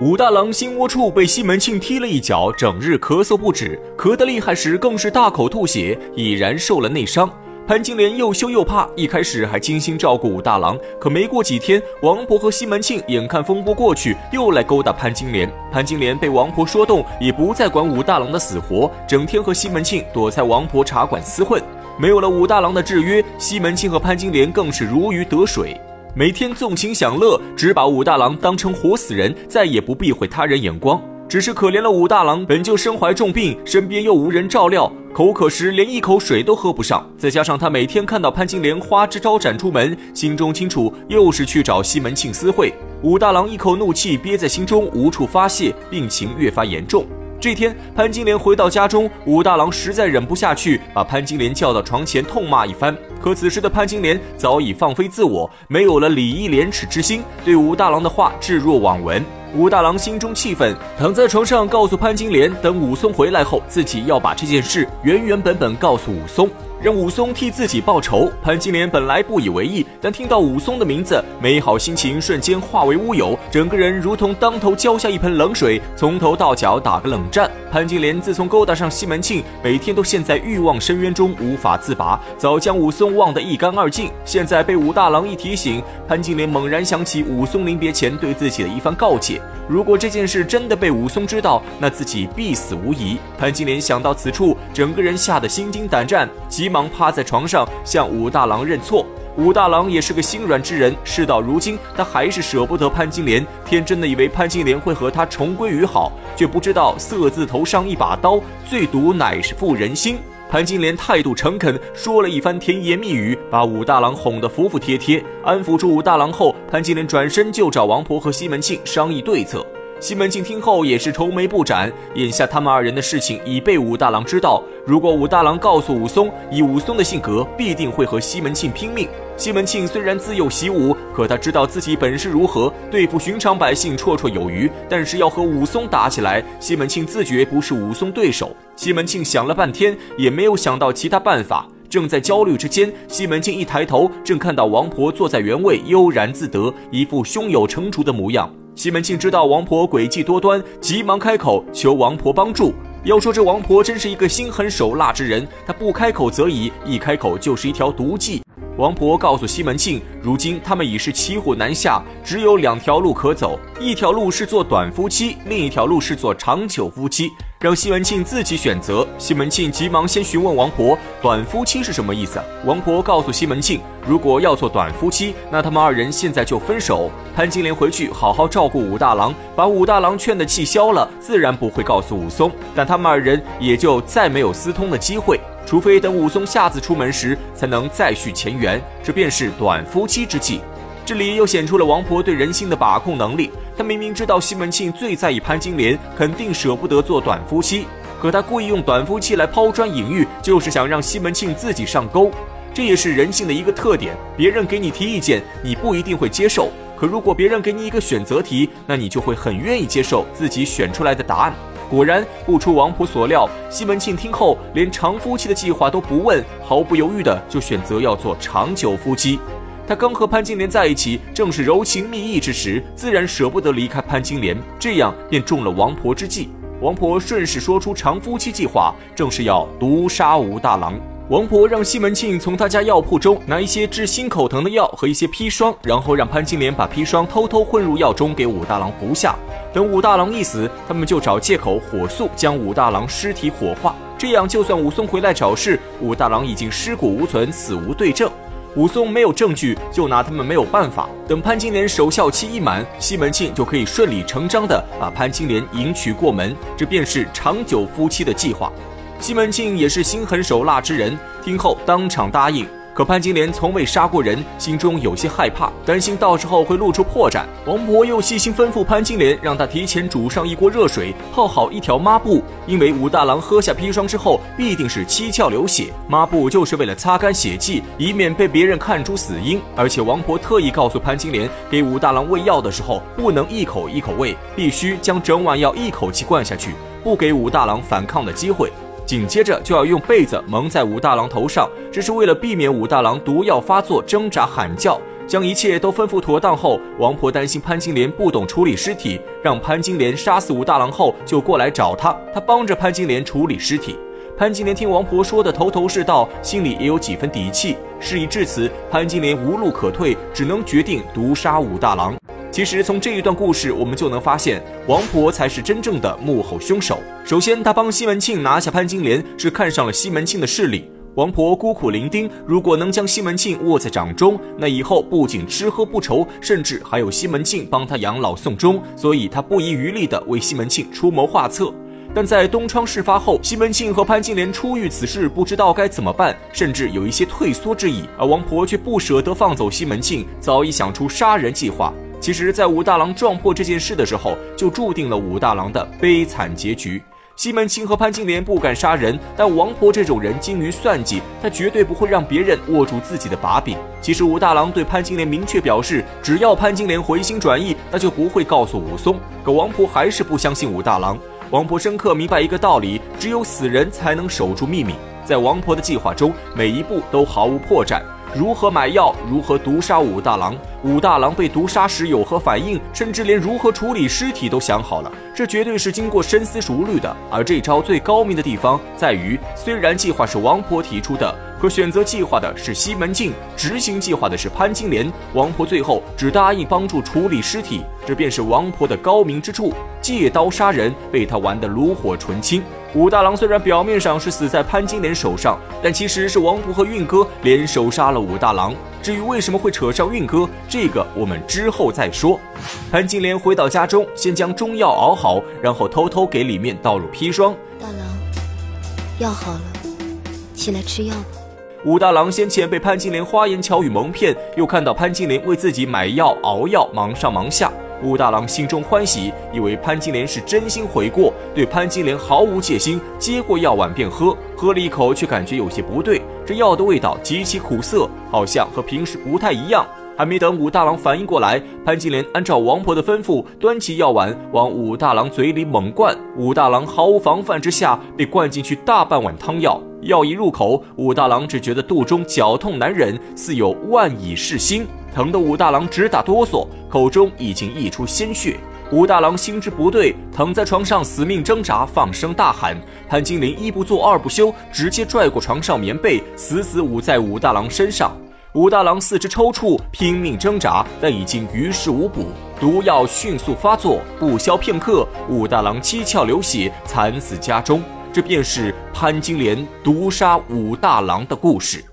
武大郎心窝处被西门庆踢了一脚，整日咳嗽不止，咳得厉害时更是大口吐血，已然受了内伤。潘金莲又羞又怕，一开始还精心照顾武大郎，可没过几天，王婆和西门庆眼看风波过去，又来勾搭潘金莲。潘金莲被王婆说动，也不再管武大郎的死活，整天和西门庆躲在王婆茶馆厮混。没有了武大郎的制约，西门庆和潘金莲更是如鱼得水。每天纵情享乐，只把武大郎当成活死人，再也不避讳他人眼光。只是可怜了武大郎，本就身怀重病，身边又无人照料，口渴时连一口水都喝不上。再加上他每天看到潘金莲花枝招展出门，心中清楚又是去找西门庆私会。武大郎一口怒气憋在心中，无处发泄，病情越发严重。这天，潘金莲回到家中，武大郎实在忍不下去，把潘金莲叫到床前痛骂一番。可此时的潘金莲早已放飞自我，没有了礼义廉耻之心，对武大郎的话置若罔闻。武大郎心中气愤，躺在床上告诉潘金莲，等武松回来后，自己要把这件事原原本本告诉武松。让武松替自己报仇。潘金莲本来不以为意，但听到武松的名字，美好心情瞬间化为乌有，整个人如同当头浇下一盆冷水，从头到脚打个冷战。潘金莲自从勾搭上西门庆，每天都陷在欲望深渊中无法自拔，早将武松忘得一干二净。现在被武大郎一提醒，潘金莲猛然想起武松临别前对自己的一番告诫：如果这件事真的被武松知道，那自己必死无疑。潘金莲想到此处，整个人吓得心惊胆战，急。急忙趴在床上向武大郎认错。武大郎也是个心软之人，事到如今，他还是舍不得潘金莲，天真的以为潘金莲会和他重归于好，却不知道色字头上一把刀，最毒乃是妇人心。潘金莲态度诚恳，说了一番甜言蜜语，把武大郎哄得服服帖帖。安抚住武大郎后，潘金莲转身就找王婆和西门庆商议对策。西门庆听后也是愁眉不展，眼下他们二人的事情已被武大郎知道。如果武大郎告诉武松，以武松的性格，必定会和西门庆拼命。西门庆虽然自幼习武，可他知道自己本事如何，对付寻常百姓绰绰有余。但是要和武松打起来，西门庆自觉不是武松对手。西门庆想了半天，也没有想到其他办法。正在焦虑之间，西门庆一抬头，正看到王婆坐在原位，悠然自得，一副胸有成竹的模样。西门庆知道王婆诡计多端，急忙开口求王婆帮助。要说这王婆真是一个心狠手辣之人，她不开口则已，一开口就是一条毒计。王婆告诉西门庆，如今他们已是骑虎难下，只有两条路可走，一条路是做短夫妻，另一条路是做长久夫妻，让西门庆自己选择。西门庆急忙先询问王婆，短夫妻是什么意思？王婆告诉西门庆，如果要做短夫妻，那他们二人现在就分手。潘金莲回去好好照顾武大郎，把武大郎劝的气消了，自然不会告诉武松，但他们二人也就再没有私通的机会。除非等武松下次出门时，才能再续前缘，这便是短夫妻之计。这里又显出了王婆对人性的把控能力。她明明知道西门庆最在意潘金莲，肯定舍不得做短夫妻，可她故意用短夫妻来抛砖引玉，就是想让西门庆自己上钩。这也是人性的一个特点。别人给你提意见，你不一定会接受；可如果别人给你一个选择题，那你就会很愿意接受自己选出来的答案。果然不出王婆所料，西门庆听后连长夫妻的计划都不问，毫不犹豫的就选择要做长久夫妻。他刚和潘金莲在一起，正是柔情蜜意之时，自然舍不得离开潘金莲，这样便中了王婆之计。王婆顺势说出长夫妻计划，正是要毒杀武大郎。王婆让西门庆从他家药铺中拿一些治心口疼的药和一些砒霜，然后让潘金莲把砒霜偷偷混入药中给武大郎服下。等武大郎一死，他们就找借口火速将武大郎尸体火化，这样就算武松回来找事，武大郎已经尸骨无存，死无对证。武松没有证据，就拿他们没有办法。等潘金莲守孝期一满，西门庆就可以顺理成章的把潘金莲迎娶过门，这便是长久夫妻的计划。西门庆也是心狠手辣之人，听后当场答应。可潘金莲从未杀过人，心中有些害怕，担心到时候会露出破绽。王婆又细心吩咐潘金莲，让她提前煮上一锅热水，泡好一条抹布，因为武大郎喝下砒霜之后必定是七窍流血，抹布就是为了擦干血迹，以免被别人看出死因。而且王婆特意告诉潘金莲，给武大郎喂药的时候不能一口一口喂，必须将整碗药一口气灌下去，不给武大郎反抗的机会。紧接着就要用被子蒙在武大郎头上，这是为了避免武大郎毒药发作挣扎喊叫。将一切都吩咐妥当后，王婆担心潘金莲不懂处理尸体，让潘金莲杀死武大郎后就过来找她，她帮着潘金莲处理尸体。潘金莲听王婆说的头头是道，心里也有几分底气。事已至此，潘金莲无路可退，只能决定毒杀武大郎。其实从这一段故事，我们就能发现，王婆才是真正的幕后凶手。首先，她帮西门庆拿下潘金莲，是看上了西门庆的势力。王婆孤苦伶仃，如果能将西门庆握在掌中，那以后不仅吃喝不愁，甚至还有西门庆帮他养老送终。所以，她不遗余力地为西门庆出谋划策。但在东窗事发后，西门庆和潘金莲初遇此事，不知道该怎么办，甚至有一些退缩之意。而王婆却不舍得放走西门庆，早已想出杀人计划。其实，在武大郎撞破这件事的时候，就注定了武大郎的悲惨结局。西门庆和潘金莲不敢杀人，但王婆这种人精于算计，她绝对不会让别人握住自己的把柄。其实武大郎对潘金莲明确表示，只要潘金莲回心转意，那就不会告诉武松。可王婆还是不相信武大郎。王婆深刻明白一个道理：只有死人才能守住秘密。在王婆的计划中，每一步都毫无破绽。如何买药？如何毒杀武大郎？武大郎被毒杀时有何反应？甚至连如何处理尸体都想好了。这绝对是经过深思熟虑的。而这招最高明的地方在于，虽然计划是王婆提出的，可选择计划的是西门庆，执行计划的是潘金莲。王婆最后只答应帮助处理尸体，这便是王婆的高明之处。借刀杀人，被他玩得炉火纯青。武大郎虽然表面上是死在潘金莲手上，但其实是王婆和运哥联手杀了武大郎。至于为什么会扯上运哥，这个我们之后再说。潘金莲回到家中，先将中药熬好，然后偷偷给里面倒入砒霜。大郎，药好了，起来吃药吧。武大郎先前被潘金莲花言巧语蒙骗，又看到潘金莲为自己买药熬药，忙上忙下。武大郎心中欢喜，以为潘金莲是真心悔过，对潘金莲毫无戒心，接过药碗便喝。喝了一口，却感觉有些不对，这药的味道极其苦涩，好像和平时不太一样。还没等武大郎反应过来，潘金莲按照王婆的吩咐，端起药碗往武大郎嘴里猛灌。武大郎毫无防范之下，被灌进去大半碗汤药。药一入口，武大郎只觉得肚中绞痛难忍，似有万蚁噬心。疼得武大郎直打哆嗦，口中已经溢出鲜血。武大郎心知不对，躺在床上死命挣扎，放声大喊。潘金莲一不做二不休，直接拽过床上棉被，死死捂在武大郎身上。武大郎四肢抽搐，拼命挣扎，但已经于事无补。毒药迅速发作，不消片刻，武大郎七窍流血，惨死家中。这便是潘金莲毒杀武大郎的故事。